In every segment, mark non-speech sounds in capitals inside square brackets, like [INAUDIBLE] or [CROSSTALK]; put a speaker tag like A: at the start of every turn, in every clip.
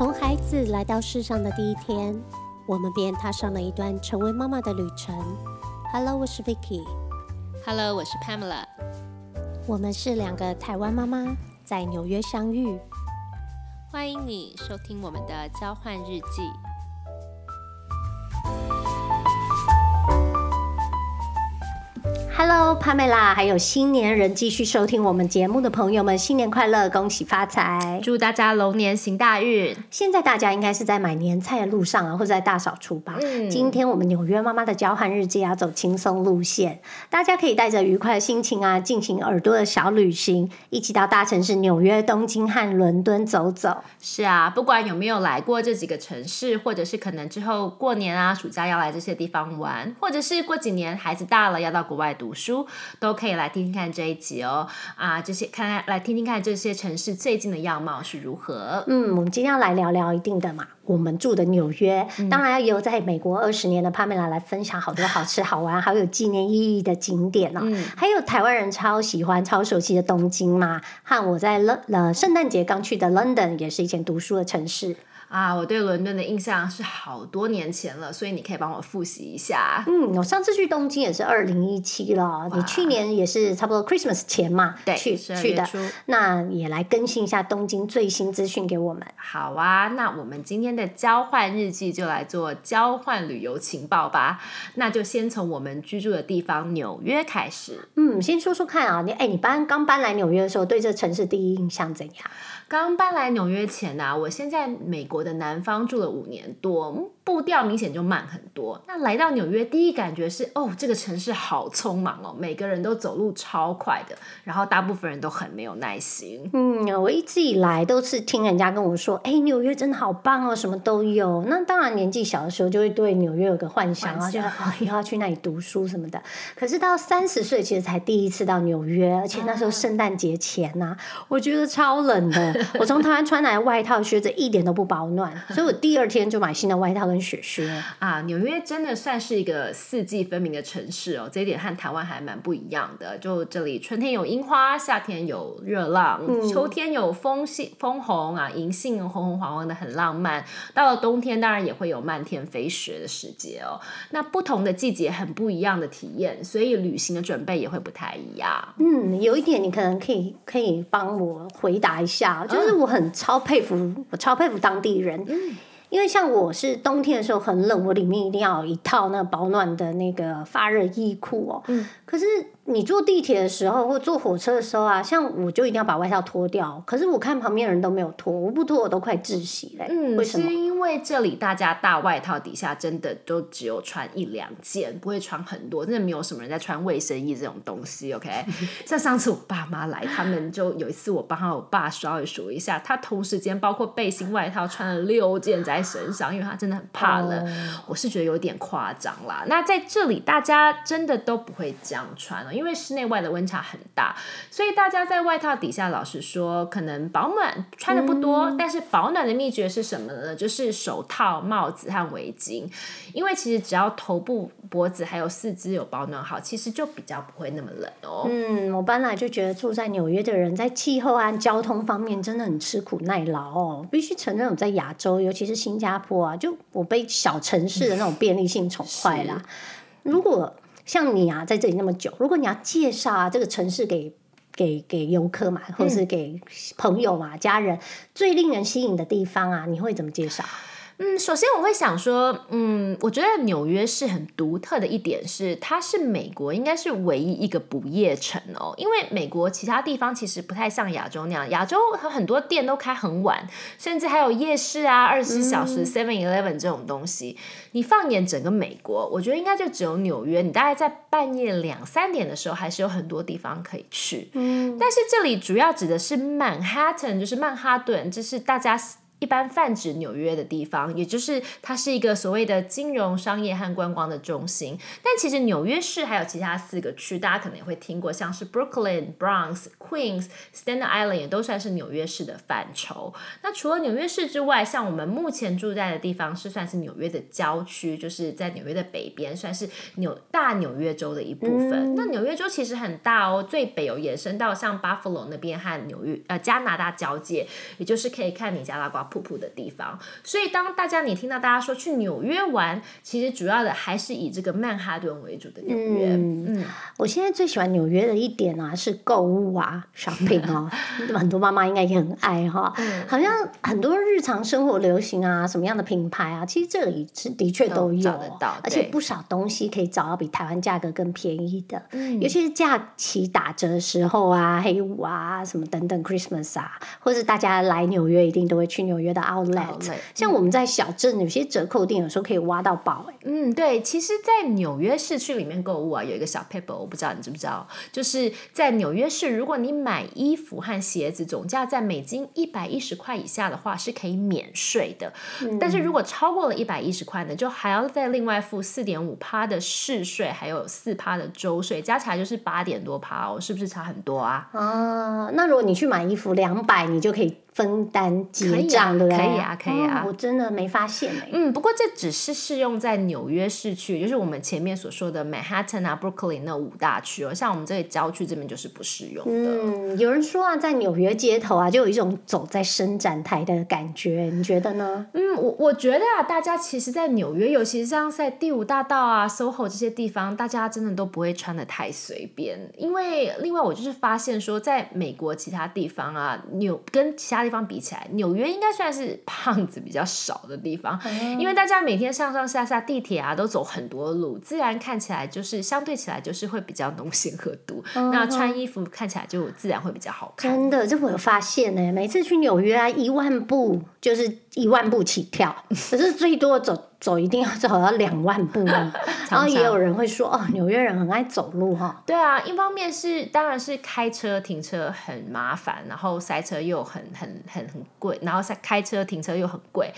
A: 从孩子来到世上的第一天，我们便踏上了一段成为妈妈的旅程。Hello，我是 Vicky。
B: Hello，我是 Pamela。
A: 我们是两个台湾妈妈，在纽约相遇。
B: 欢迎你收听我们的交换日记。
A: Hello，帕梅拉，还有新年人继续收听我们节目的朋友们，新年快乐，恭喜发财！
B: 祝大家龙年行大运。
A: 现在大家应该是在买年菜的路上啊，或者在大扫除吧。
B: 嗯
A: 今天我们纽约妈妈的交换日记要走轻松路线，大家可以带着愉快的心情啊，进行耳朵的小旅行，一起到大城市纽约、东京和伦敦走走。
B: 是啊，不管有没有来过这几个城市，或者是可能之后过年啊、暑假要来这些地方玩，或者是过几年孩子大了要到国外读书，都可以来听听看这一集哦。啊，这些看看来听听看这些城市最近的样貌是如何。
A: 嗯，我们今天要来聊聊一定的嘛，我们住的纽约，当然也有在美国二十年的帕梅拉来分享好多好吃好玩，还有纪念意义的景点哦。还有台湾人超喜欢、超熟悉的东京嘛，和我在了呃圣诞节刚去的 London，也是以前读书的城市。
B: 啊，我对伦敦的印象是好多年前了，所以你可以帮我复习一下。
A: 嗯，我上次去东京也是二零一七了，你去年也是差不多 Christmas 前嘛，
B: 对
A: 去去的，那也来更新一下东京最新资讯给我们。
B: 好啊，那我们今天的交换日记就来做交换旅游情报吧。那就先从我们居住的地方纽约开始。
A: 嗯，先说说看啊，你哎，你搬刚搬来纽约的时候，对这城市第一印象怎样？
B: 刚搬来纽约前呢、我先在美国的南方住了五年多，步调明显就慢很多。那来到纽约，第一感觉是，哦，这个城市好匆忙哦，每个人都走路超快的，然后大部分人都很没有耐心。
A: 嗯，我一直以来都是听人家跟我说，哎，纽约真的好棒哦，什么都有。那当然，年纪小的时候就会对纽约有个幻想啊，
B: 幻想
A: 觉得啊以后要去那里读书什么的。可是到三十岁，其实才第一次到纽约，而且那时候圣诞节前呐、我觉得超冷的。[LAUGHS] 我从台湾穿来的外套、靴子一点都不保暖，[LAUGHS] 所以我第二天就买新的外套跟雪靴。
B: 啊，纽约真的算是一个四季分明的城市哦，这一点和台湾还蛮不一样的。就这里春天有樱花，夏天有热浪，秋天有枫杏枫红啊，银杏红红黄黄的很浪漫。到了冬天，当然也会有漫天飞雪的时节哦。那不同的季节很不一样的体验，所以旅行的准备也会不太一样。
A: 嗯，有一点你可能可以可以帮我回答一下，就是我很超佩服，我超佩服当地人。因为像我是冬天的时候很冷，我里面一定要有一套那保暖的那个发热衣裤哦。嗯。可是你坐地铁的时候或坐火车的时候啊，像我就一定要把外套脱掉。可是我看旁边人都没有脱，我不脱我都快窒息嘞。
B: 嗯，
A: 为什么
B: 是？因为这里大家大外套底下真的都只有穿一两件，不会穿很多，真的没有什么人在穿卫生衣这种东西。OK，[LAUGHS] 像上次我爸妈来，他们就有一次我帮他我爸稍微数一下，他同时间包括背心外套穿了六件在身上，因为他真的很怕冷。我是觉得有点夸张啦。那在这里大家真的都不会这样穿了，因为室内外的温差很大，所以大家在外套底下，老实说，可能保暖穿的不多，但是保暖的秘诀是什么呢？就是手套、帽子和围巾，因为其实只要头部、脖子还有四肢有保暖好，其实就比较不会那么冷哦。
A: 嗯，我本来就觉得住在纽约的人在气候啊交通方面真的很吃苦耐劳哦。必须承认，我在亚洲，尤其是新加坡啊，就我被小城市的那种便利性宠坏啦。如果像你啊，在这里那么久，如果你要介绍啊这个城市给给给游客嘛，或者是给朋友嘛、家人，最令人吸引的地方啊，你会怎么介绍？
B: 嗯，首先我会想说，嗯，我觉得纽约是很独特的一点是，它是美国应该是唯一一个不夜城哦。因为美国其他地方其实不太像亚洲那样，亚洲有很多店都开很晚，甚至还有夜市啊、二十四小时 Seven Eleven 这种东西。你放眼整个美国，我觉得应该就只有纽约，你大概在半夜两三点的时候，还是有很多地方可以去。
A: 嗯，
B: 但是这里主要指的是曼哈顿，就是曼哈顿，这是大家一般泛指纽约的地方，也就是它是一个所谓的金融、商业和观光的中心。但其实纽约市还有其他四个区，大家可能也会听过，像是 Brooklyn、Bronx、Queens、Staten Island 也都算是纽约市的范畴。那除了纽约市之外，像我们目前住在的地方是算是纽约的郊区，就是在纽约的北边，算是纽大纽约州的一部分。那纽约州其实很大哦，最北有延伸到像 Buffalo 那边和纽约呃加拿大交界，也就是可以看尼加拉瓜瀑布的地方。所以当大家你听到大家说去纽约玩，其实主要的还是以这个曼哈顿为主的纽约。嗯，
A: 我现在最喜欢纽约的一点啊是购物啊，shopping 哦，[LAUGHS] 很多妈妈应该也很爱哈。好像很多日常生活流行啊，什么样的品牌啊，其实这里是的确都有，而且不少东西可以找到比台湾价格更便宜的。嗯，尤其是假期打折的时候啊，黑五啊，什么等等，Christmas 啊，或者大家来纽约一定都会去纽约的 Outlet。像我们在小镇有些折扣店，有时候可以挖到宝。
B: 嗯，对，其实，在纽约市区里面购物啊，有一个小 paper，我不知道你知不知道，就是在纽约市，如果你买衣服和鞋子总价在美金一百一十块以下的话，是可以免税的。但是如果超过了一百一十块呢，就还要再另外付四点五趴的市税，还有四趴的州税，加起来就是八点多趴哦，是不是差很多啊？
A: 啊，那如果你去买衣服两百，你就可以。分担结账对不对？
B: 可以啊，可以啊。
A: 我真的没发现哎。
B: 嗯，不过这只是适用在纽约市区，就是我们前面所说的 Manhattan 啊、Brooklyn 那五大区哦。像我们这里郊区这边就是不适用的。
A: 嗯，有人说啊，在纽约街头啊，就有一种走在伸展台的感觉，你觉得呢？
B: 嗯，我我觉得啊，大家其实，在纽约，尤其是像在第五大道啊、SoHo 这些地方，大家真的都不会穿的太随便。因为另外，我就是发现说，在美国其他地方啊，纽跟其他地方比起来。纽约应该算是胖子比较少的地方，因为大家每天上上下下地铁啊，都走很多路，自然看起来就是相对起来就是会比较浓显和度。那穿衣服看起来就自然会比较好看。
A: 真的，这我有发现呢。每次去纽约啊，一万步就是一万步起跳，可是最多走。走一定要走到两万步啊！[LAUGHS] 然后也有人会说哦，纽约人很爱走路哈。
B: 对啊，一方面是当然是开车停车很麻烦，然后塞车又很很很很贵，然后塞开车停车又很贵。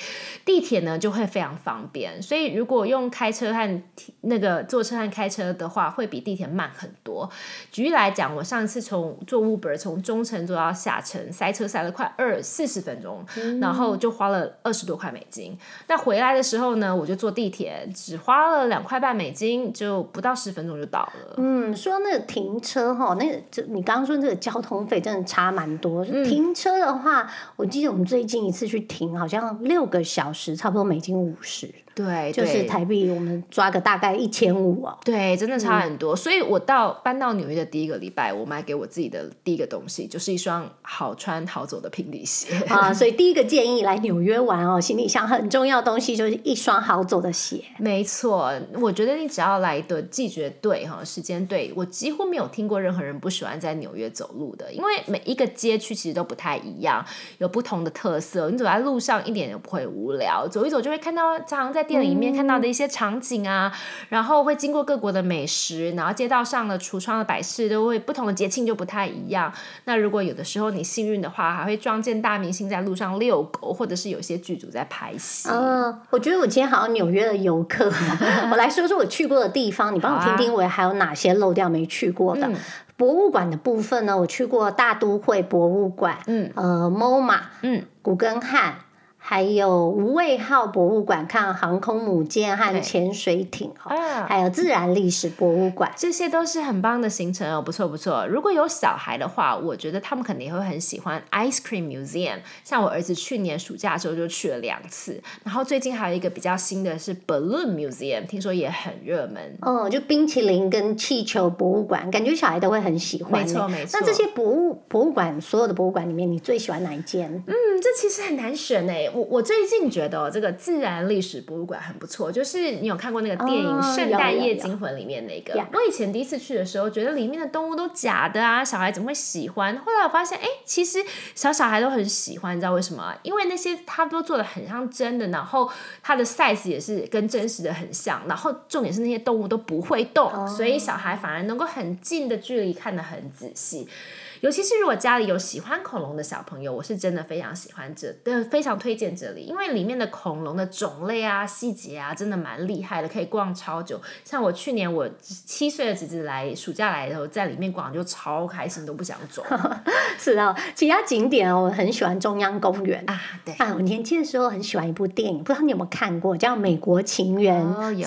B: 地铁呢就会非常方便，所以如果用开车和那个坐车和开车的话，会比地铁慢很多。举例来讲，我上次从坐 Uber 从中城坐到下城，塞车塞了快二四十分钟，然后就花了二十多块美金。那回来的时候呢？我就坐地铁，只花了两块半美金，就不到十分钟就到了。
A: 嗯，说那个停车哈，那个就你刚刚说这个交通费真的差蛮多。停车的话，我记得我们最近一次去停，好像六个小时，差不多美金五十。
B: 对，
A: 就是台币，我们抓个大概一千五哦。
B: 对，真的差很多。所以我到搬到纽约的第一个礼拜，我买给我自己的第一个东西就是一双好穿好走的平底鞋
A: 啊。[LAUGHS] 所以第一个建议来纽约玩哦，行李箱很重要的东西就是一双好走的鞋。
B: 没错，我觉得你只要来的季节对哈，时间对，我几乎没有听过任何人不喜欢在纽约走路的，因为每一个街区其实都不太一样，有不同的特色。你走在路上一点也不会无聊，走一走就会看到常常在。店里面看到的一些场景啊，然后会经过各国的美食，然后街道上的橱窗的摆饰都会不同的节庆就不太一样。那如果有的时候你幸运的话，还会撞见大明星在路上遛狗，或者是有些剧组在拍戏。
A: 嗯，我觉得我今天好像纽约的游客，[LAUGHS] 我来说说我去过的地方，你帮我听听，我还有哪些漏掉没去过的博物馆的部分呢？我去过大都会博物馆，嗯，呃，MoMA，嗯，古根汉。还有无畏号博物馆，看航空母舰和潜水艇哦。还有自然历史博物馆，
B: 这些都是很棒的行程哦，不错不错。如果有小孩的话，我觉得他们肯定会很喜欢 Ice Cream Museum。像我儿子去年暑假的时候就去了两次，然后最近还有一个比较新的是 Balloon Museum，听说也很热门。
A: 哦，就冰淇淋跟气球博物馆，感觉小孩都会很喜欢。
B: 没错没错。
A: 那这些博物博物馆所有的博物馆里面，你最喜欢哪一间？
B: 嗯，这其实很难选诶。我我最近觉得哦这个自然历史博物馆很不错，就是你有看过那个电影《圣诞夜惊魂》里面那个？我以前第一次去的时候，觉得里面的动物都假的啊，小孩怎么会喜欢？后来我发现，哎，其实小小孩都很喜欢，你知道为什么？因为那些他都做的很像真的，然后它的 size 也是跟真实的很像，然后重点是那些动物都不会动，所以小孩反而能够很近的距离看得很仔细。尤其是如果家里有喜欢恐龙的小朋友，我是真的非常喜欢这，的非常推荐这里，因为里面的恐龙的种类啊、细节啊，真的蛮厉害的，可以逛超久。像我去年我七岁的侄子来暑假来的时候，在里面逛就超开心，都不想走。[LAUGHS]
A: 是啊，其他景点哦，我很喜欢中央公园
B: 啊。对
A: 啊，我年轻的时候很喜欢一部电影，不知道你有没有看过，叫《美国情缘》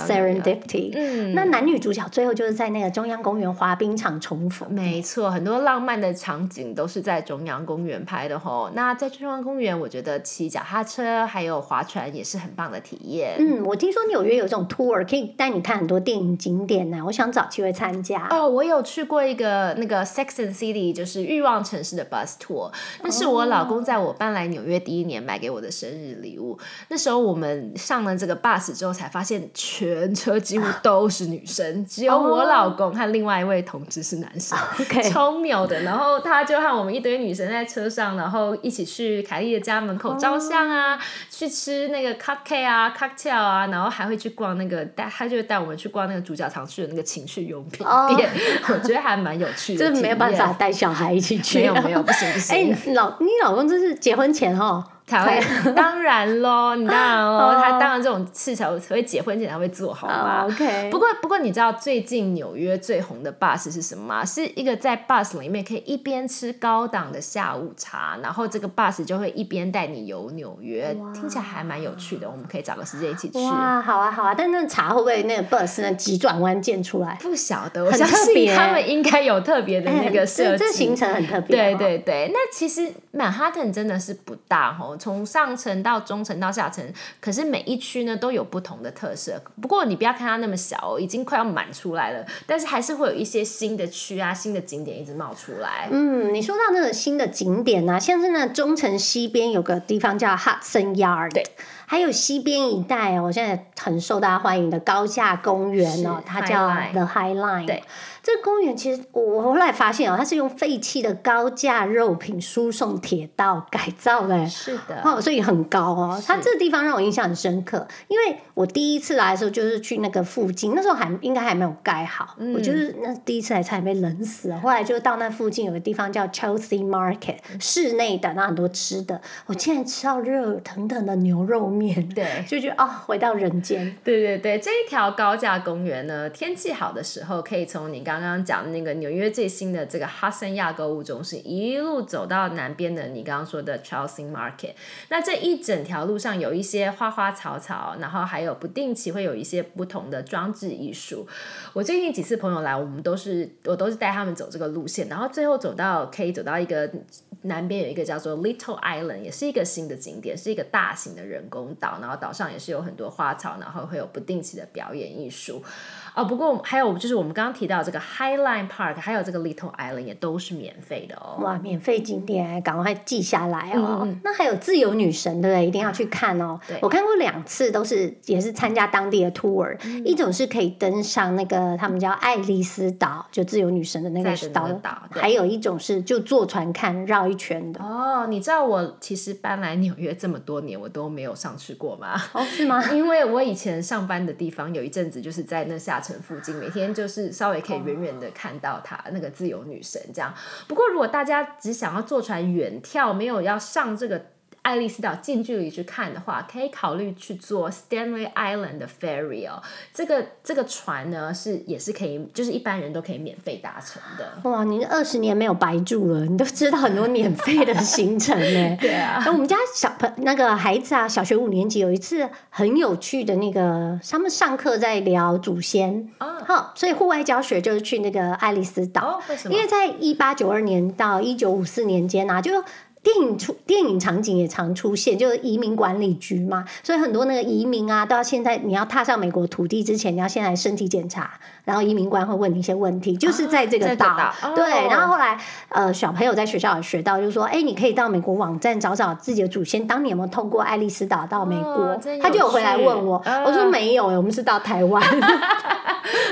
A: （Serendipity）。嗯，那男女主角最后就是在那个中央公园滑冰场重逢。
B: 没错，很多浪漫的。场景都是在中央公园拍的吼。那在中央公园，我觉得骑脚踏车还有划船也是很棒的体验。
A: 嗯，我听说纽约有这种 tour 可以带你看很多电影景点呢，我想找机会参加。
B: 哦，我有去过一个那个 Sex and City，就是欲望城市的 bus tour，那是我老公在我搬来纽约第一年买给我的生日礼物。那时候我们上了这个 bus 之后，才发现全车几乎都是女生，只有我老公和另外一位同志是男生，[LAUGHS] 超妙的。然后他就和我们一堆女生在车上，然后一起去凯莉的家门口照相啊，去吃那个 cupcake 啊，cocktail 啊，然后还会去逛那个带，他就带我们去逛那个主角常去的那个情趣用品店，[LAUGHS] 我觉得还蛮有趣的。
A: 就是没有办法带小孩一起去，
B: 没有没有，不行不行。[LAUGHS]
A: 哎，老你老公这是结婚前哈？
B: 才会，[LAUGHS] 当然喽，你当然哦，他当然这种事才会结婚前才会做好吗。
A: OK。
B: 不过不过，你知道最近纽约最红的 bus 是什么吗？是一个在 bus 里面可以一边吃高档的下午茶，然后这个 bus 就会一边带你游纽约，听起来还蛮有趣的。我们可以找个时间一起去。
A: 哇，好啊好啊！但那茶会不会那个 bus 那急转弯建出来？
B: 不晓得，我相信他们应该有特别的那个设计。
A: 这行程很特别。
B: 对对对，那其实曼哈顿真的是不大哦，从上层。到中层到下层，可是每一区呢都有不同的特色。不过你不要看它那么小，已经快要满出来了，但是还是会有一些新的区啊、新的景点一直冒出来。
A: 嗯，你说到那个新的景点呢，像是那中城西边有个地方叫 Hudson Yard，
B: 对，
A: 还有西边一带哦，现在很受大家欢迎的高架公园哦，它叫 The High Line，
B: 对。
A: 这个公园其实我后来发现哦，它是用废弃的高价肉品输送铁道改造的，
B: 是的，
A: 哦，所以很高哦。它这个地方让我印象很深刻，因为我第一次来的时候就是去那个附近，那时候还应该还没有盖好，我就是那第一次来差点被冷死了。后来就到那附近有个地方叫 Chelsea Market，室内的那很多吃的，我竟然吃到热腾腾的牛肉面，
B: 对，
A: 就觉得哦，回到人间。
B: 对对对，这一条高架公园呢，天气好的时候可以从你刚刚刚讲那个纽约最新的这个哈森亚购物中心，一路走到南边的你刚刚说的 Chelsea Market。那这一整条路上有一些花花草草，然后还有不定期会有一些不同的装置艺术。我最近几次朋友来，我们都是我都是带他们走这个路线，然后最后走到可以走到一个南边有一个叫做 Little Island，也是一个新的景点，是一个大型的人工岛，然后岛上也是有很多花草，然后会有不定期的表演艺术。哦，不过还有就是我们刚刚提到这个 Highline Park，还有这个 Little Island 也都是免费的哦。
A: 哇，免费景点，赶快记下来哦。那还有自由女神，对不对？一定要去看哦。我看过两次，都是也是参加当地的 tour。一种是可以登上那个他们叫爱丽丝岛，就自由女神的那个岛。
B: 岛。
A: 还有一种是就坐船看绕一圈的。
B: 哦，你知道我其实搬来纽约这么多年，我都没有上去过吗？
A: 哦，是吗？[LAUGHS]
B: 因为我以前上班的地方有一阵子就是在那下。城附近，每天就是稍微可以远远的看到她那个自由女神这样。不过，如果大家只想要坐船远眺，没有要上这个。爱丽丝岛近距离去看的话，可以考虑去坐 Stanley Island 的 ferry 哦。这个这个船呢，是也是可以，就是一般人都可以免费搭乘的。
A: 哇，你二十年没有白住了，你都知道很多免费的行程呢。[LAUGHS]
B: 对啊。
A: 我们家小朋那个孩子啊，小学五年级有一次很有趣的那个，他们上课在聊祖先啊。好，所以户外教学就是去那个爱丽丝岛。
B: 哦，为什么？
A: 因为在一八九二年到一九五四年间啊，就。电影出电影场景也常出现，就是移民管理局嘛，所以很多那个移民啊，都要现在你要踏上美国土地之前，你要先来身体检查，然后移民官会问你一些问题，就是在这个岛，对。然后后来呃，小朋友在学校有学到，就是说，哎，你可以到美国网站找找自己的祖先，当年有没有通过爱丽丝岛到美国？他就有回来问我，我说没有，我们是到台湾。[LAUGHS]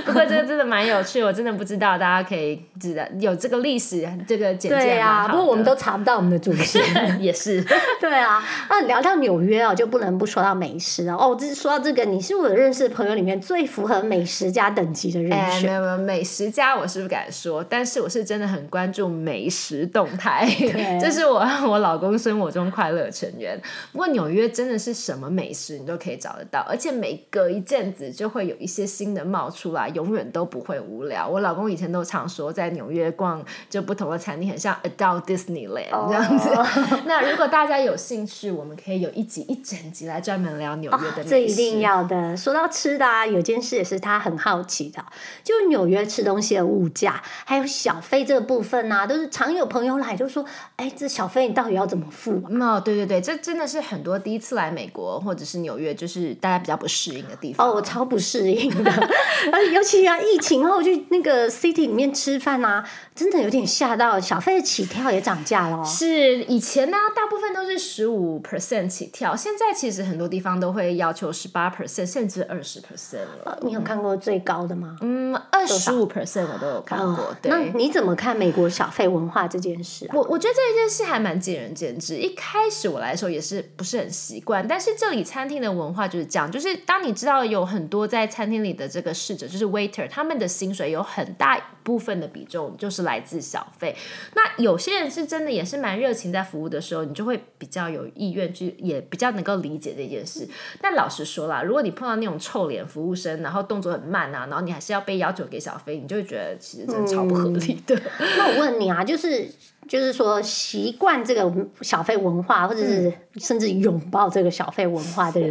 B: 不过这个真的蛮有趣，我真的不知道，大家可以知道有这个历史这个简介
A: 对啊，不过我们都查不到我们的祖先，[LAUGHS]
B: 也是。[LAUGHS]
A: 对啊，那聊到纽约啊，就不能不说到美食哦。哦，这说到这个，你是我认识的朋友里面最符合美食家等级的人选。
B: 没有没有，美食家我是不敢说，但是我是真的很关注美食动态，[LAUGHS] 这是我 [LAUGHS] 我老公生活中快乐成员。不过纽约真的是什么美食你都可以找得到，而且每隔一阵子就会有一些新的冒出来。永远都不会无聊。我老公以前都常说，在纽约逛就不同的餐厅，很像 Adult Disneyland 这样子。[LAUGHS] 那如果大家有兴趣，我们可以有一集一整集来专门聊纽约的美食。
A: 这一定要的。说到吃的啊，有件事也是他很好奇的，就纽约吃东西的物价，还有小费这个部分啊，都是常有朋友来就说，哎，这小费你到底要怎么付？
B: 哦，对对对，这真的是很多第一次来美国或者是纽约，就是大家比较不适应的地方。
A: 哦，我超不适应的，[LAUGHS] 而尤其啊，疫情后去那个 city 里面吃饭啊，真的有点吓到，小费起跳也涨价了。
B: 是以前呢，大部分都是十五 percent 起跳，现在其实很多地方都会要求十八 percent 甚至二十 percent 了。
A: 你有看过最高的吗？
B: 嗯，二十五 percent 我都有看过。那
A: 你怎么看美国小费文化这件事啊？
B: 我我觉得这一件事还蛮见仁见智。一开始我来的时候也是不是很习惯，但是这里餐厅的文化就是这样，就是当你知道有很多在餐厅里的这个侍者，就是 waiter，他们的薪水有很大部分的比重就是来自小费。那有些人是真的也是蛮热情，在服务的时候，你就会比较有意愿去，也比较能够理解这件事。但老实说啦，如果你碰到那种臭脸服务生，然后动作很慢啊，然后你还是要被要求给小费，你就会觉得其实真的超不合理的。[LAUGHS]
A: 那我问你啊，就是就是说习惯这个小费文化，或者是甚至拥抱这个小费文化的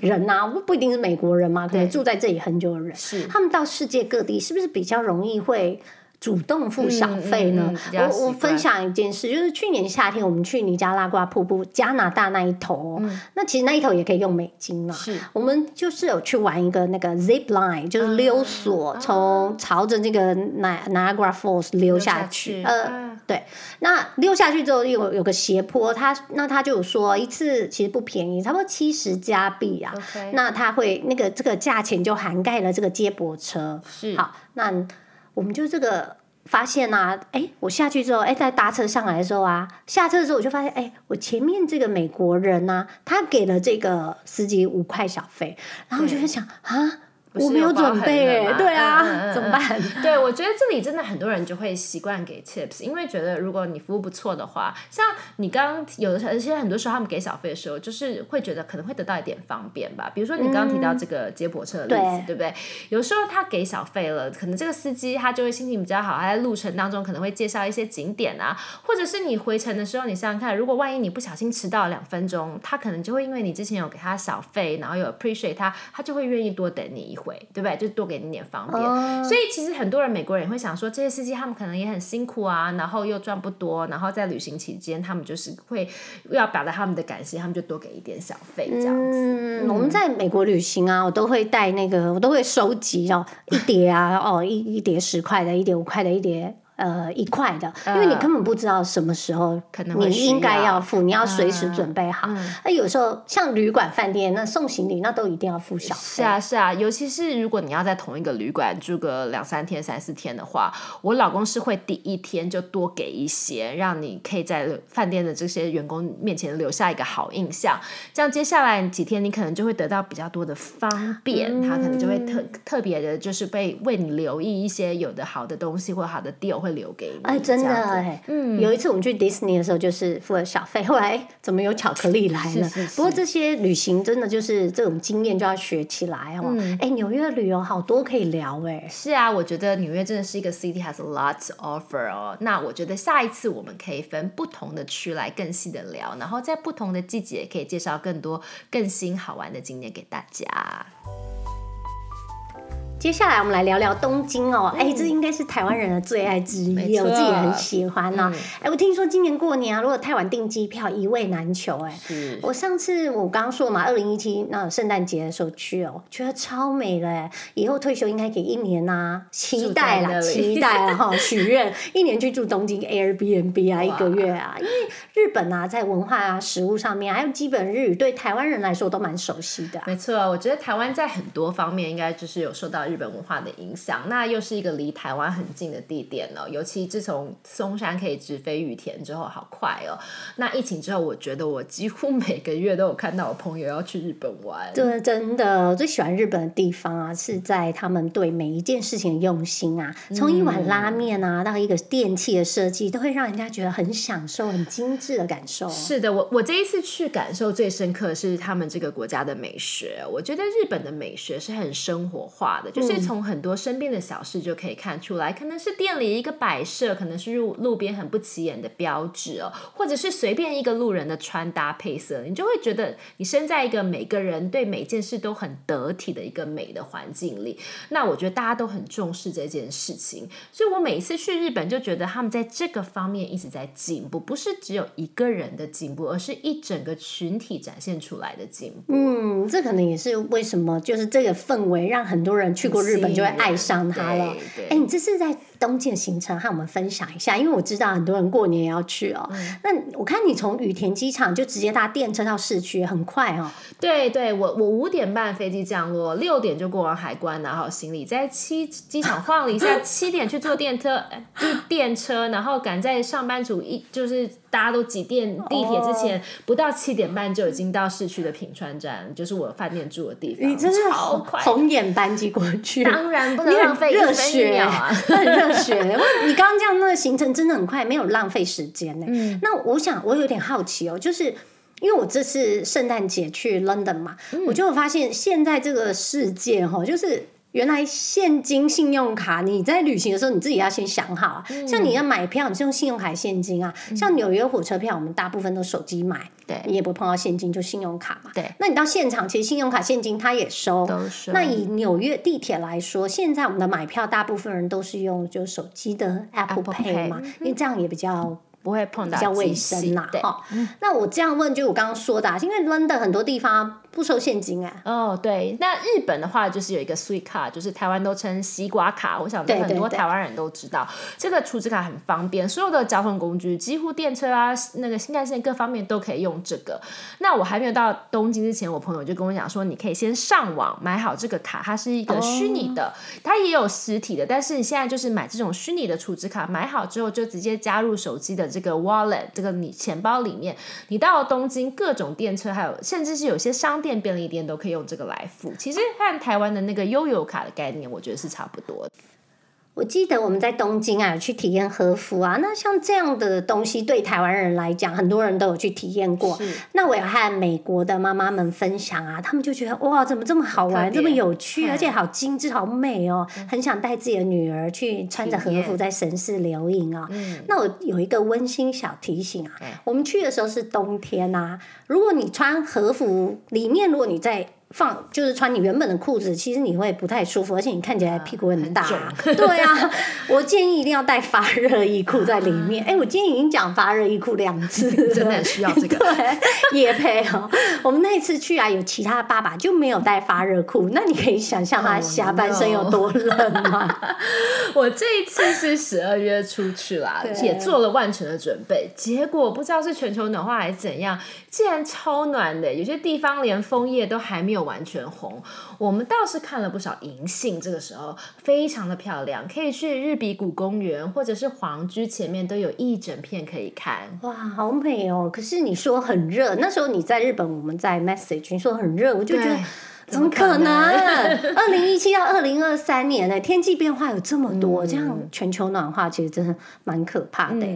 A: 人呐，不不一定是美国人嘛，可能住在这里很久的人，
B: 是
A: 他们到世界各地是不是比较容易会？主动付小费呢？我我分享一件事，就是去年夏天我们去尼加拉瓜瀑布，加拿大那一头，那其实那一头也可以用美金嘛。
B: 是，
A: 我们就是有去玩一个那个 zip line，就是溜索，从朝着那个 Niagara Falls 溜下去。呃，对，那溜下去之后有有个斜坡，他那他就有说一次其实不便宜，差不多七十加币啊。那他会那个这个价钱就涵盖了这个接驳车。
B: 是，
A: 好，那。我们就这个发现啊，哎，我下去之后，哎，在搭车上来的时候啊，下车的时候我就发现，哎，我前面这个美国人啊，他给了这个司机五块小费，然后我就在想啊。我没有准备，对啊，怎么办？[LAUGHS]
B: 对，我觉得这里真的很多人就会习惯给 tips，因为觉得如果你服务不错的话，像你刚刚有的时候，而且很多时候他们给小费的时候，就是会觉得可能会得到一点方便吧。比如说你刚刚提到这个接驳车的例子，对不对？有时候他给小费了，可能这个司机他就会心情比较好，他在路程当中可能会介绍一些景点啊，或者是你回程的时候，你想想看，如果万一你不小心迟到两分钟，他可能就会因为你之前有给他小费，然后有 appreciate 他，他就会愿意多等你一。会对不对？就多给你点方便。所以其实很多人美国人也会想说，这些司机他们可能也很辛苦啊，然后又赚不多，然后在旅行期间他们就是会要表达他们的感谢，他们就多给一点小费这样子。
A: 我们在美国旅行啊，我都会带那个，我都会收集哦一叠啊，哦一一叠十块的，一叠五块的，一叠。呃，一块的，因为你根本不知道什么时候
B: 可能
A: 你应该要付，你要随时准备好。那有时候像旅馆、饭店那送行李，那都一定要付小费。
B: 是啊，是啊，尤其是如果你要在同一个旅馆住个两三天、三四天的话，我老公是会第一天就多给一些，让你可以在饭店的这些员工面前留下一个好印象。这样接下来几天你可能就会得到比较多的方便，他可能就会特特别的，就是被为你留意一些有的好的东西或好的 deal。会留给你
A: 哎，真的哎，嗯，有一次我们去迪士尼的时候，就是付了小费，后来怎么有巧克力来了？不过这些旅行真的就是这种经验就要学起来哦。哎，纽约旅游好多可以聊哎。
B: 是啊，我觉得纽约真的是一个 city has a lot to offer 哦。那我觉得下一次我们可以分不同的区来更细的聊，然后在不同的季节可以介绍更多更新好玩的景点给大家。
A: 接下来我们来聊聊东京哦，哎，这应该是台湾人的最爱之一，我自己也很喜欢呢。哎，我听说今年过年啊，如果太晚订机票，一位难求。哎，我上次我刚刚说嘛，二零一七那圣诞节的时候去哦，觉得超美嘞。以后退休应该给一年呐，期待啦，期待啊 [LAUGHS] 哈，许愿一年去住东京 Airbnb 啊，一个月啊，因为日本啊，在文化啊、食物上面，还有基本日语，对台湾人来说都蛮熟悉的。
B: 没错，我觉得台湾在很多方面应该就是有受到。日本文化的影响，那又是一个离台湾很近的地点哦。尤其自从松山可以直飞羽田之后，好快哦。那疫情之后，我觉得我几乎每个月都有看到我朋友要去日本玩。
A: 对，真的我最喜欢日本的地方啊，是在他们对每一件事情的用心啊。从一碗拉面啊，到一个电器的设计，都会让人家觉得很享受、很精致的感受。
B: 是的，我我这一次去感受最深刻是他们这个国家的美学。我觉得日本的美学是很生活化的，就。就是从很多身边的小事就可以看出来，可能是店里一个摆设，可能是路路边很不起眼的标志哦，或者是随便一个路人的穿搭配色，你就会觉得你身在一个每个人对每件事都很得体的一个美的环境里。那我觉得大家都很重视这件事情，所以我每一次去日本就觉得他们在这个方面一直在进步，不是只有一个人的进步，而是一整个群体展现出来的进步。
A: 嗯，这可能也是为什么，就是这个氛围让很多人去过日本就会爱上它了。哎，你这是在东京的行程和我们分享一下，因为我知道很多人过年也要去哦。那我看你从羽田机场就直接搭电车到市区，很快哦。
B: 对对，我我五点半飞机降落，六点就过完海关，拿好行李，在七机场晃了一下，[LAUGHS] 七点去坐电车，电车，然后赶在上班族一就是大家都挤电地铁之前，不到七点半就已经到市区的品川站，就是我饭店住的地方。
A: 你真是好
B: 快，
A: 红眼班机过去，
B: 当然不能浪费
A: 热血
B: 啊！
A: 很 [LAUGHS] 热血，你刚刚这样那个行程真的很快，没有浪费时间呢。嗯，那我想我有点好奇哦，就是因为我这次圣诞节去 London 嘛，我就发现现在这个世界哈，就是。原来现金信用卡，你在旅行的时候你自己要先想好啊。像你要买票，你是用信用卡现金啊。像纽约火车票，我们大部分都手机买，
B: 对，
A: 你也不碰到现金，就信用卡嘛。
B: 对，
A: 那你到现场，其实信用卡现金他也收。
B: 都收。
A: 那以纽约地铁来说，现在我们的买票，大部分人都是用就手机的 Apple Pay 嘛，因为这样也比较。
B: 不会碰到
A: 比较卫生
B: 呐，
A: 哈。那我这样问，就我刚刚说的，因为 London 很多地方不收现金哎。
B: 哦，对。那日本的话，就是有一个 Sweet 卡，就是台湾都称西瓜卡。我想很多台湾人都知道，这个储值卡很方便，所有的交通工具，几乎电车啊，那个新干线各方面都可以用这个。那我还没有到东京之前，我朋友就跟我讲说，你可以先上网买好这个卡，它是一个虚拟的，它也有实体的，但是你现在就是买这种虚拟的储值卡，买好之后就直接加入手机的。这个 wallet，这个你钱包里面，你到东京各种电车，还有甚至是有些商店、便利店都可以用这个来付。其实和台湾的那个悠游卡的概念，我觉得是差不多的。
A: 我记得我们在东京啊，有去体验和服啊。那像这样的东西，对台湾人来讲，很多人都有去体验过。那我有和美国的妈妈们分享啊，他们就觉得哇，怎么这么好玩，这么有趣，而且好精致、好美哦，很想带自己的女儿去穿着和服在神寺留影啊。那我有一个温馨小提醒啊，我们去的时候是冬天啊，如果你穿和服，里面如果你在。放就是穿你原本的裤子，其实你会不太舒服，而且你看起来屁股很大。[LAUGHS] 对啊，我建议一定要带发热衣裤在里面。[LAUGHS] 哎，我今天已经讲发热衣裤两次，[LAUGHS]
B: 真的很需要这个。
A: 对，也配哦。我们那一次去啊，有其他爸爸就没有带发热裤，那你可以想象他下半身有多冷吗？
B: 我这一次是十二月出去啦，也做了万全的准备，结果不知道是全球暖化还是怎样，竟然超暖的，有些地方连枫叶都还没有。完全红，我们倒是看了不少银杏，这个时候非常的漂亮，可以去日比谷公园或者是皇居前面都有一整片可以看。
A: 哇，好美哦！可是你说很热，那时候你在日本，我们在 message，你说很热，我就觉得怎么可能？二零一七到二零二三年呢，天气变化有这么多，这样全球暖化其实真的蛮可怕的。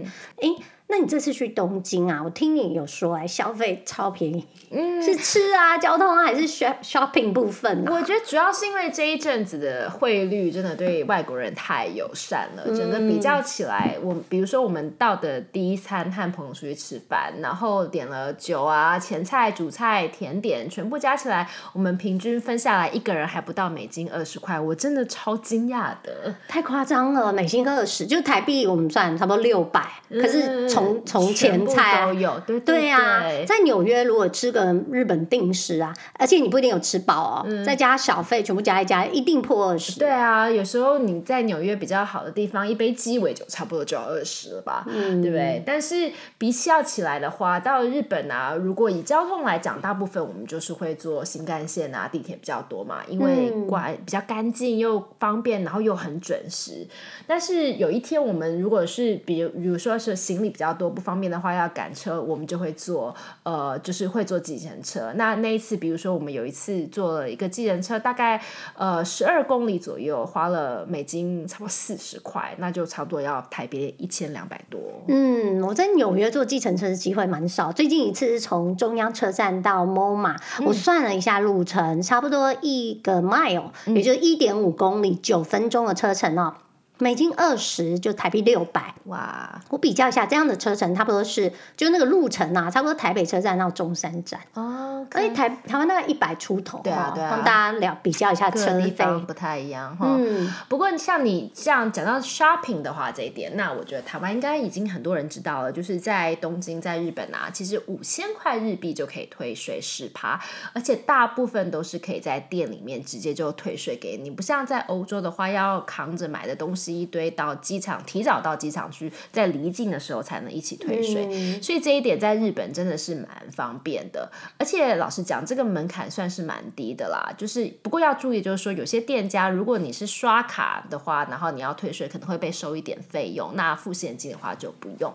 A: 哎。那你这次去东京啊？我听你有说哎，消费超便宜，嗯，是吃啊、交通啊，还是 shopping 部分呢？
B: 我觉得主要是因为这一阵子的汇率真的对外国人太友善了，整个比较起来，我比如说我们到的第一餐和朋友出去吃饭，然后点了酒啊、前菜、主菜、甜点，全部加起来，我们平均分下来一个人还不到美金二十块，我真的超惊讶的，
A: 太夸张了，美金二十，就台币我们算差不多六百，可是。从从前菜
B: 都有，对
A: 对
B: 啊，
A: 在纽约如果吃个日本定食啊，而且你不一定有吃饱哦，再加小费，全部加一加，一定破二十。
B: 对啊，有时候你在纽约比较好的地方，一杯鸡尾酒差不多就要二十了吧，对不对？但是比起要起来的话，到日本啊，如果以交通来讲，大部分我们就是会坐新干线啊，地铁比较多嘛，因为管比较干净又方便，然后又很准时。但是有一天我们如果是比如比如说是行李比较较多，不方便的话要赶车，我们就会坐呃，就是会坐计程车。那那一次，比如说我们有一次坐了一个计程车，大概呃十二公里左右，花了美金差不多四十块，那就差不多要台币一千两百多。
A: 嗯，我在纽约坐计程车的机会蛮少，最近一次是从中央车站到 MoMA，我算了一下路程，差不多一个 mile，也就是一点五公里，九分钟的车程哦。美金二十就台币六百，
B: 哇！
A: 我比较一下，这样的车程差不多是就那个路程啊，差不多台北车站到中山站
B: 哦，
A: 所以台台湾大概一百出头，
B: 对啊对啊
A: 让大家聊比较一下车费。
B: 不太一样哈。
A: 嗯，
B: 不过像你这样讲到 shopping 的话，这一点，那我觉得台湾应该已经很多人知道了。就是在东京，在日本啊，其实五千块日币就可以退税十趴，而且大部分都是可以在店里面直接就退税给你，不像在欧洲的话，要扛着买的东西一堆到机场，提早到机场去，在离境的时候才能一起退税。
A: 嗯
B: 所以这一点在日本真的是蛮方便的，而且老实讲，这个门槛算是蛮低的啦。就是不过要注意，就是说有些店家，如果你是刷卡的话，然后你要退税，可能会被收一点费用。那付现金的话就不用。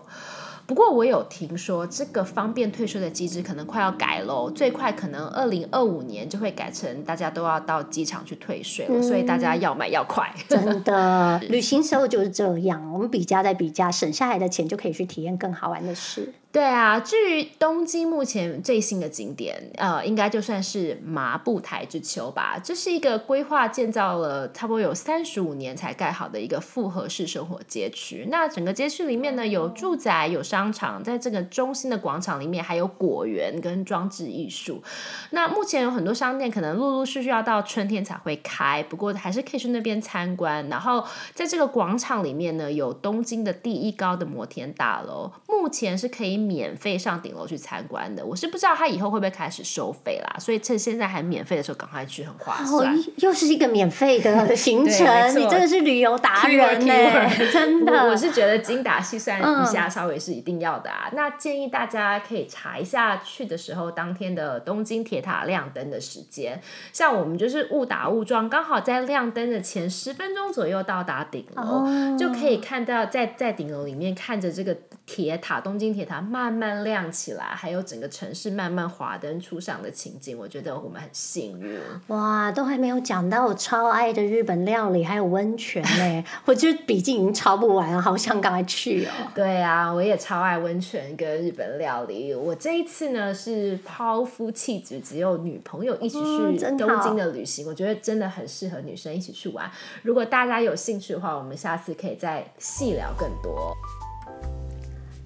B: 不过我有听说，这个方便退税的机制可能快要改喽，最快可能二零二五年就会改成大家都要到机场去退税了，所以大家要买要快。
A: 真的，[LAUGHS] 旅行时候就是这样，我们比价再比价，省下来的钱就可以去体验更好玩的事。
B: 对啊，至于东京目前最新的景点，呃，应该就算是麻布台之丘吧。这是一个规划建造了差不多有三十五年才盖好的一个复合式生活街区。那整个街区里面呢，有住宅，有商场，在这个中心的广场里面还有果园跟装置艺术。那目前有很多商店可能陆陆续续要到春天才会开，不过还是可以去那边参观。然后在这个广场里面呢，有东京的第一高的摩天大楼，目前是可以免费上顶楼去参观的。我是不知道他以后会不会开始收费啦，所以趁现在还免费的时候，赶快去，很划
A: 哦
B: 算。，
A: 又是一个免费的行程你真的是旅游达人呢、真
B: 的我。是觉得精打细算
A: 嗯
B: 一下，稍微是一定要的啊。那建议大家可以查一下去的时候当天的东京铁塔亮灯的时间。像我们就是误打误撞，刚好在亮灯的前十分钟左右到达顶楼，
A: 哦
B: 就可以看到在在顶楼里面看着这个铁塔东京铁塔慢慢亮起来，还有整个城市慢慢华灯初上的情景。我觉得我们很幸运。
A: 哇，都还没有讲到我超爱的日本料理，还有温泉呢。[LAUGHS] 我觉得笔记已经抄不完了，好想赶快去哦。
B: 对啊，我也超爱温泉跟日本料理。我这一次呢是抛夫弃子，只有女朋友一起
A: 嗯
B: 去东京的旅行，我觉得真的很适合女生一起去玩。如果大家有兴趣的话，我们下次可以再细聊更多。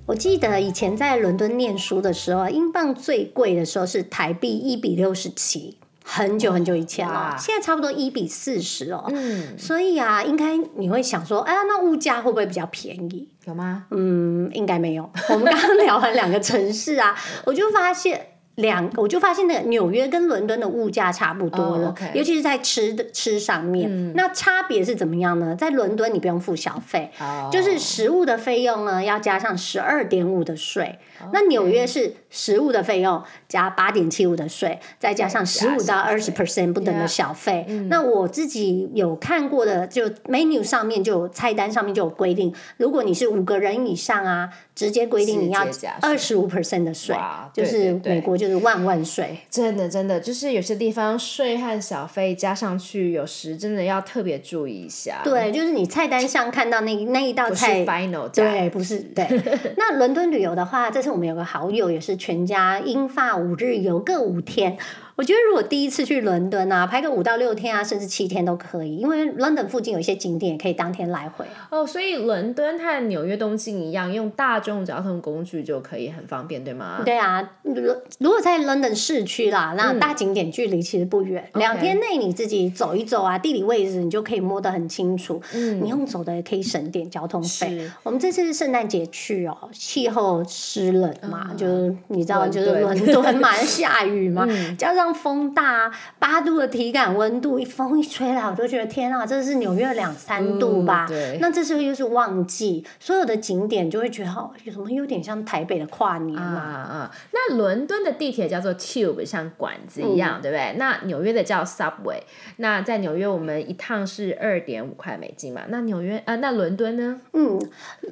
A: 我记得以前在伦敦念书的时候，英镑最贵的时候是台币一比六十七，很久很久以前了
B: 哦。
A: 现在差不多一比四十哦。
B: 嗯，
A: 所以啊，应该你会想说，哎呀，那物价会不会比较便宜？
B: 有吗？
A: 嗯，应该没有。我们刚刚聊完两个城市啊，[LAUGHS] 我就发现。两，我就发现那个纽约跟伦敦的物价差不多了尤其是在吃的吃上面。那差别是怎么样呢？在伦敦你不用付小费，
B: 哦
A: 就是食物的费用呢要加上十二点五的税。那纽约是食物的费用加八点七五的税，再加上十五到二十 percent 不等的小费。那我自己有看过的，就 menu 上面就有菜单上面就有规定，如果你是五个人以上啊，直接规定你要二十五 percent 的税就是美国就是万万税。
B: 真的真的，就是有些地方税和小费加上去，有时真的要特别注意一下。，
A: 对，就是你菜单上看到那那一道菜
B: final。
A: 对，不是对。那伦敦旅游的话，这次我们有个好友也是全家英法五日游各五天。我觉得如果第一次去伦敦啊，拍个五到六天啊，甚至七天都可以，因为 London 附近有一些景点也可以当天来回。
B: 哦，所以伦敦和纽约、东京一样，用大众交通工具就可以很方便，对吗？
A: 对啊，如如果在 London 市区啦，那大景点距离其实不远，两、天内你自己走一走啊，地理位置你就可以摸得很清楚。
B: 嗯
A: 你用走的也可以省点交通费。我们这次是圣诞节去哦，气候湿冷嘛，就是你知道，就是伦敦嘛，下雨嘛，加上方风大，八度的体感温度，一风一吹来，我就觉得天啊，这是纽约两三度吧？
B: 嗯对
A: 那这时候又是旺季，所有的景点就会觉得哦，有什么有点像台北的跨年
B: 啊
A: 嘛。
B: 啊！那伦敦的地铁叫做 Tube，像管子一
A: 嗯
B: 样，对不对？那纽约的叫 Subway。那在纽约，我们一趟是二点五块美金嘛？那纽约啊，那伦敦呢？
A: 嗯，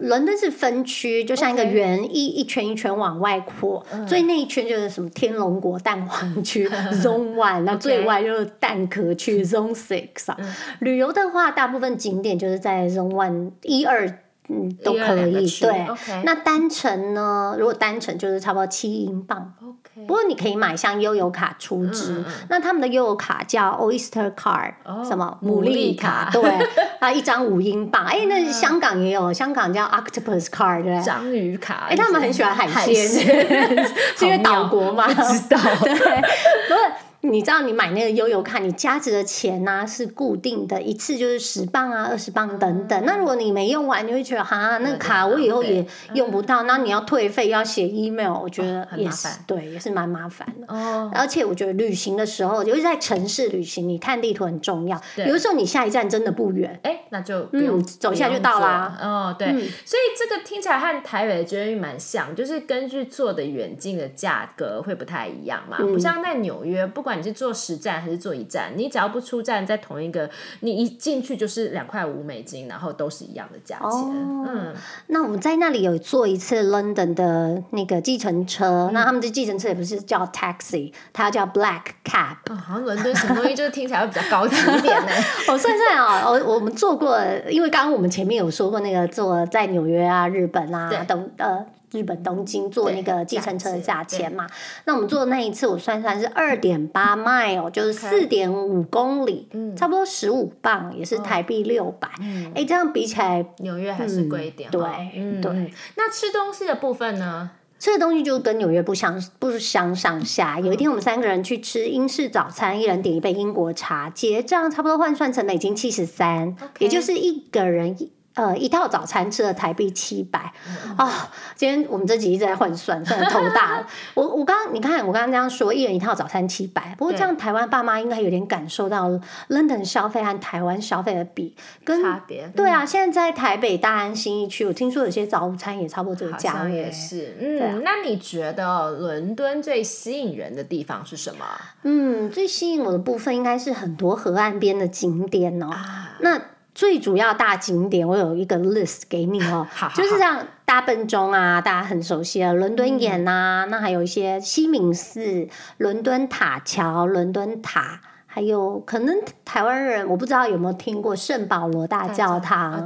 A: 伦敦是分区，就像一个圆一一圈一圈往外扩，最内一圈就是什么天龙国蛋黄区 [LAUGHS] [LAUGHS] Zone One，那最外就是蛋壳区 [LAUGHS] Zone Six 啊。旅游的话，大部分景点就是在 Zone One 一二。嗯，都可以。对那单程呢？如果单程就是差不多七英镑不过你可以买像悠游卡出支，那他们的悠游卡叫 Oyster Card，、什么
B: 牡蛎卡
A: 卡，对，[LAUGHS] 啊，一张五英镑。哎，那香港也有，香港叫 Octopus Card。
B: 章鱼卡。
A: 哎，他们很喜欢海
B: 海
A: 鲜，[LAUGHS] 是因为岛国嘛。[LAUGHS]
B: 知道。
A: 对，不是。你知道你买那个悠游卡，你加值的钱呢、是固定的，一次就是十磅啊、二十磅等等。那如果你没用完，你会觉得哈，那个卡我以后也用不到，那你要退费要写 email，我觉得也是、
B: 很麻烦。
A: 对，也是蛮麻烦的。
B: 哦，
A: 而且我觉得旅行的时候，尤其在城市旅行，你看地图很重要。
B: 对。
A: 有的时候你下一站真的不远，
B: 哎，那就不用
A: 嗯走一下就到啦。
B: 哦，对，所以这个听起来和台北的捷运蛮像，就是根据坐的远近的价格会不太一样嘛。
A: 嗯。
B: 不像在纽约，不管你是坐十站还是坐一站，你只要不出站，在同一个，你一进去就是两块五美金，然后都是一样的价钱。
A: 哦
B: 嗯，
A: 那我们在那里有坐一次 London 的那个计程车，那他们的计程车也不是叫 taxi，它叫 black cab。
B: 哦，好像伦敦什么东西就是听起来会比较高级一点呢。
A: 哦，算算啊，我我们坐过，因为刚刚我们前面有说过那个坐在纽约啊、日本啊、等呃日本东京坐那个计程车的价钱嘛。那我们坐的那一次，我算算是二点八 mile，就是四点五公里，差不多十五磅，也是台币六百。哎，这样比起来，
B: 纽约还是贵一点哈，
A: 对对
B: 那吃东西的部分呢？
A: 吃的东西就跟纽约不相不相上下。有一天我们三个人去吃英式早餐，一人点一杯英国茶，结账差不多换算成美金七十三，也就是一个人一。呃，一套早餐吃了台币七百啊！今天我们这集一直在换算，算的头大了。我我刚刚你看，我刚刚这样说，一人一套早餐七百，不过这样台湾爸妈应该有点感受到 London 消费和台湾消费的比跟
B: 差别
A: 对啊，现在在台北大安新一区，我听说有些早午餐也差不多这个
B: 好
A: 价位
B: 也。是，嗯，
A: 啊
B: 那你觉得伦敦最吸引人的地方是什么？
A: 嗯，最吸引我的部分应该是很多河岸边的景点哦。
B: 啊，
A: 那最主要大景点，我有一个 list 给你哦。[LAUGHS]
B: 好好，
A: 就是像大笨钟啊，大家很熟悉的伦敦眼
B: 嗯。
A: 呐、那还有一些西敏寺、伦敦塔桥、伦敦塔。还有可能台湾人我不知道有没有听过圣保罗大教堂、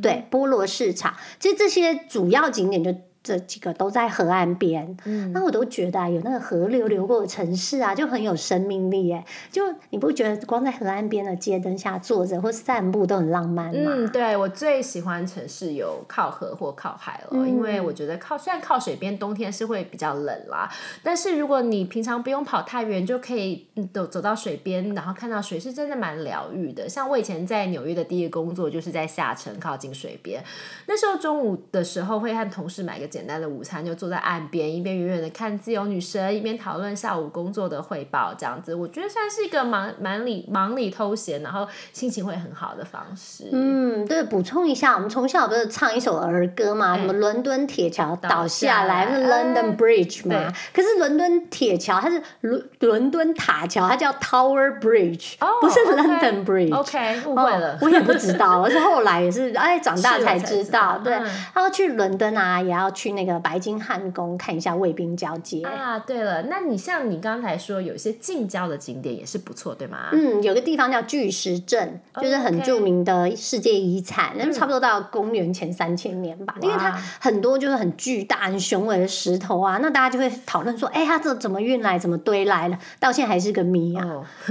A: 对菠萝市场，其实这些主要景点就这几个都在河岸边。
B: 嗯
A: 那我都觉得啊，有那个河流流过的城市啊，就很有生命力耶。就你不觉得光在河岸边的街灯下坐着或散步都很浪漫吗？
B: 嗯，对我最喜欢城市有靠河或靠海了，因为我觉得靠虽然靠水边冬天是会比较冷啦，但是如果你平常不用跑太远，就可以嗯走走到水边，然后看到水是真的蛮疗愈的。像我以前在纽约的第一个工作就是在下城靠近水边，那时候中午的时候会和同事买个简单的午餐，就坐在岸边，一边远远的看自由女神，一边讨论下午工作的汇报，这样子，我觉得算是一个忙忙里忙里偷闲，然后心情会很好的方式。
A: 嗯，对，补充一下，我们从小不是唱一首儿歌嘛，什么伦敦铁桥倒下来，London Bridge 嘛。可是伦敦铁桥它是伦伦敦塔桥，它叫 Tower Bridge，
B: 哦
A: 不是 London Bridge。
B: OK，误会了。
A: 哦，我也不知道，我是后来也是哎长大才
B: 才知
A: 知道。对，
B: 他嗯
A: 然后去伦敦啊，也要去那个白金汉宫看一下卫兵交接。
B: 啊，对了，那你像你刚才说有一些近郊的景点也是不错，对吗？
A: 嗯，有个地方叫巨石阵，就是很著名的世界遗产，那、差不多到公元前三千年吧。因为它很多就是很巨大、很雄伟的石头啊，那大家就会讨论说，哎、它这怎么运来、怎么堆来了，到现在还是个谜啊。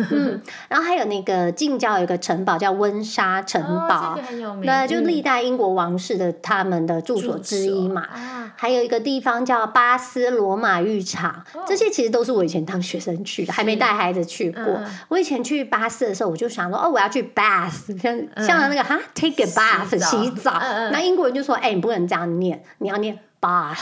B: 嗯，[LAUGHS]
A: 然后还有那个近郊有一个城堡叫温莎城堡，
B: 哦这个很有名。
A: 那就
B: 嗯
A: 历代英国王室的他们的住所之一嘛。
B: 啊，
A: 还有一个地方叫巴斯罗马浴场，这些其实都是我以前当学生去的，还没带孩子去过。
B: 嗯。
A: 我以前去巴斯的时候，我就想说，哦，我要去 bath，像、像那个哈 take a bath
B: 洗澡。
A: 洗澡。
B: 嗯嗯。
A: 那英国人就说，哎、你不能这样念，你要念 bath。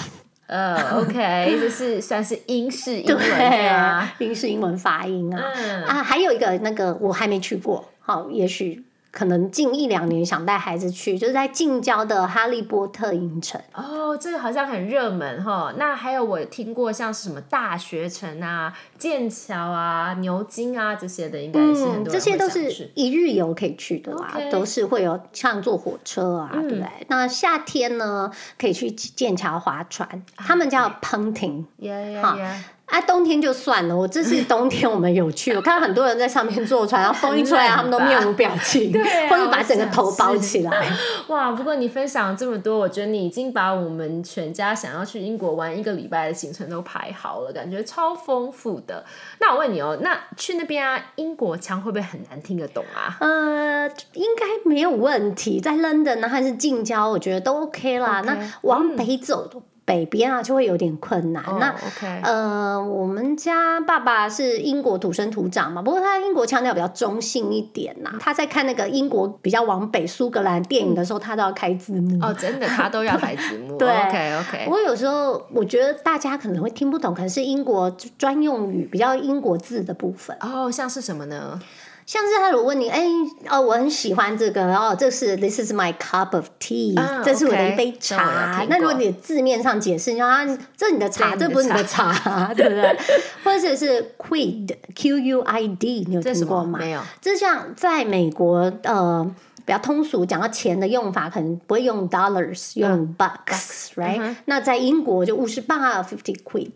B: 呃，OK，[LAUGHS] 就是算是英式英文对啊，
A: 英式英文发音啊。
B: 嗯。
A: 啊，还有一个那个我还没去过，好，也许可能近一两年想带孩子去，就是在近郊的哈利波特影城。
B: 哦，这个好像很热门哈。那还有我听过像是什么大学城啊、剑桥啊、牛津啊这些的，应该是很多人
A: 这些都是一日游可以去的啦都是会有像坐火车啊，对不对？那夏天呢，可以去剑桥划船，他们叫 punting。
B: 呀呀
A: 好
B: 呀！
A: 啊，冬天就算了，我这次冬天我们有去，我看到很多人在上面坐船，[LAUGHS] 然后风一吹啊，他们都面无表情，
B: 对啊 [LAUGHS]
A: 或者把整个头包起来。
B: 哇！不过你分享了这么多，我觉得你已经把我们全家想要去英国玩一个礼拜的行程都排好了，感觉超丰富的。那我问你哦，那去那边啊，英国腔会不会很难听得懂啊？
A: 呃，应该没有问题，在 London 呢还是近郊，我觉得都 OK 啦。那往北走，北边啊就会有点困难。
B: 哦
A: 那呃，我们家爸爸是英国土生土长嘛，不过他英国腔调比较中性一点呐、他在看那个英国比较往北苏格兰电影的时候，他都要开字幕。
B: 哦，真的，他都要开字幕。[LAUGHS]
A: 对
B: OK OK，
A: 我有时候我觉得大家可能会听不懂，可能是英国专用语比较英国字的部分。
B: 哦，像是什么呢？
A: 像是他如果问你，哎、哦，我很喜欢这个，哦，这是 This is my cup of tea，、
B: 啊
A: 这是我的一杯茶。那如果你字面上解释，你说啊，这是你的茶，
B: 这
A: 不是你的茶，对 [LAUGHS] 不对？或者是 quid，Q U I D，你有？听过吗？
B: 没有。
A: 这像在美国，呃，比较通俗，讲到钱的用法，可能不会用 dollars，用 bucks，right？、那在英国就五十八 fifty quid，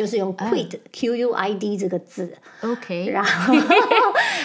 A: 就是用 quit Q U I D 这个字。
B: OK，
A: 然后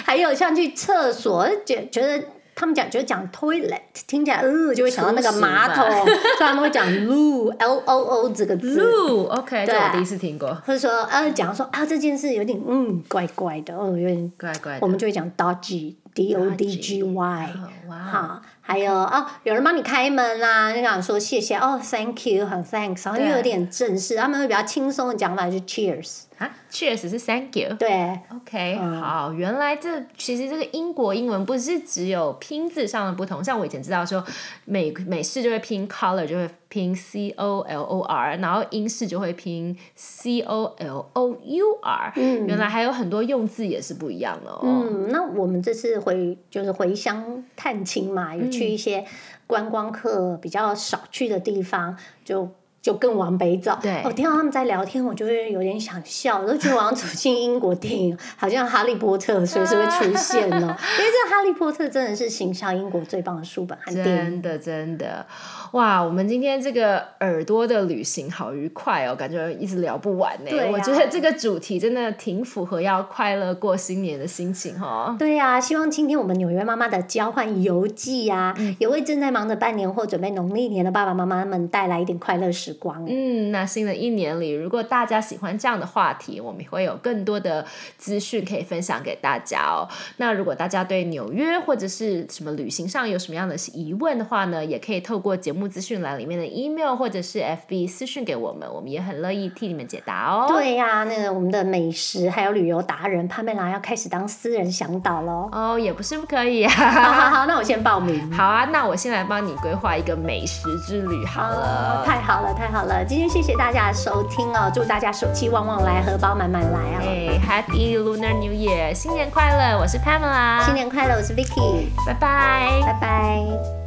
A: 还有像去厕所，觉觉得他们讲觉得讲 toilet 听起来呃就会想到那个马桶，
B: 吧。
A: 所以他们会讲 loo l o o 这个字。
B: OK，这
A: 对
B: 我第一次听过，
A: 或者说，呃，讲说啊，这件事有点嗯怪怪的，哦，有点，
B: 怪怪的。
A: 我们就会讲 dodgy d o d g y，好，还有哦，有人帮你开门啦、你想说谢谢。哦，thank you，很 thanks，然后又有点正式，他们会比较轻松的讲法就是 cheers，
B: 啊，Cheers 是 Thank you。
A: 对
B: ，OK，、好，原来这其实这个英国英文不是只有拼字上的不同，像我以前知道说美美式就会拼 color 就会拼 C O L O R，然后英式就会拼 C O L O U R，嗯，原来还有很多用字也是不一样的哦。
A: 嗯，那我们这次回就是回乡探亲嘛，有去一些观光客比较少去的地方，就就更往北走。
B: 对
A: 我听到他们在聊天，我就会有点想笑，我都觉得我好像走进英国电影，好像哈利波特随时会出现哦。[LAUGHS] 因为这哈利波特真的是行销英国最棒的书本和电影。
B: 真的真的，哇！我们今天这个耳朵的旅行好愉快哦，感觉一直聊不完呢。
A: 对啊
B: 我觉得这个主题真的挺符合要快乐过新年的心情哦。
A: 对呀、希望今天我们纽约妈妈的交换游记呀、
B: 嗯
A: 也为正在忙着办年或准备农历年的爸爸妈妈们带来一点快乐时光。
B: 嗯，那新的一年里，如果大家喜欢这样的话题，我们会有更多的资讯可以分享给大家哦。那如果大家对纽约或者是什么旅行上有什么样的疑问的话呢，也可以透过节目资讯栏里面的 email 或者是 FB 私讯给我们，我们也很乐意替你们解答哦。
A: 对呀、那个我们的美食还有旅游达人潘贝拉要开始当私人向导喽。
B: 哦，也不是不可以
A: 好
B: 啊。
A: 好好，那我先报名。
B: 好啊，那我先来帮你规划一个美食之旅好了。
A: 太好了，太好了！今天谢谢大家的收听哦，祝大家手气旺旺来，荷包满满来啊！
B: 哎，Happy Lunar New Year，新年快乐！我是 Pamela，
A: 新年快乐，我是 Vicky，
B: 拜拜。
A: 拜拜。